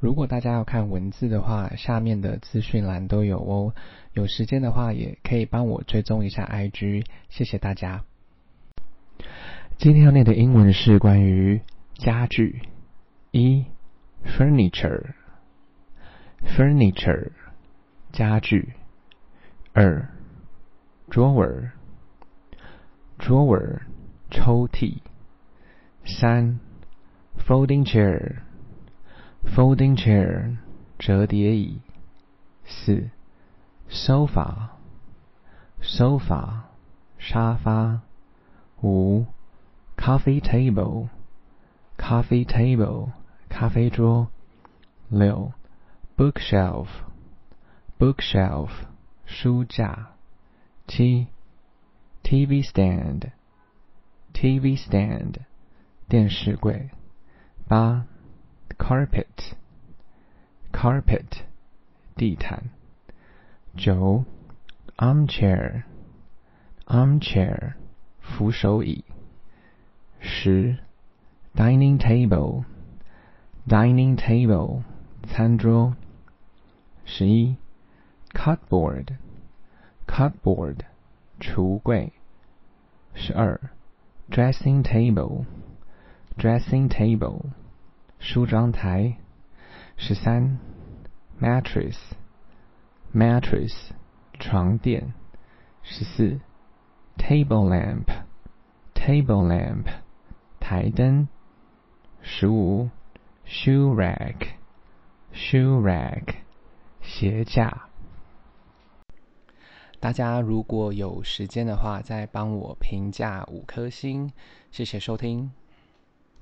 如果大家要看文字的话，下面的资讯栏都有哦。有时间的话，也可以帮我追踪一下 IG，谢谢大家。今天要念的英文是关于家具：一，furniture，furniture，家具；二，drawer，drawer，抽屉；三，folding chair chair，folding chair，折叠椅；四，sofa，sofa，沙发；五。coffee table, coffee table, 咖啡桌。六，bookshelf, bookshelf, 书架。七，TV stand, TV stand, 电视柜。八 ，carpet, carpet, 地毯。九，armchair, armchair, 扶手椅。十，dining table，dining table，餐桌。十一，cupboard，cupboard，橱柜。十二，dressing table，dressing table， 梳妆台。十三，mattress，mattress，床垫。十四，table lamp，table lamp。台灯，十五，shoe rack，shoe rack，鞋架。大家如果有时间的话，再帮我评价五颗星，谢谢收听。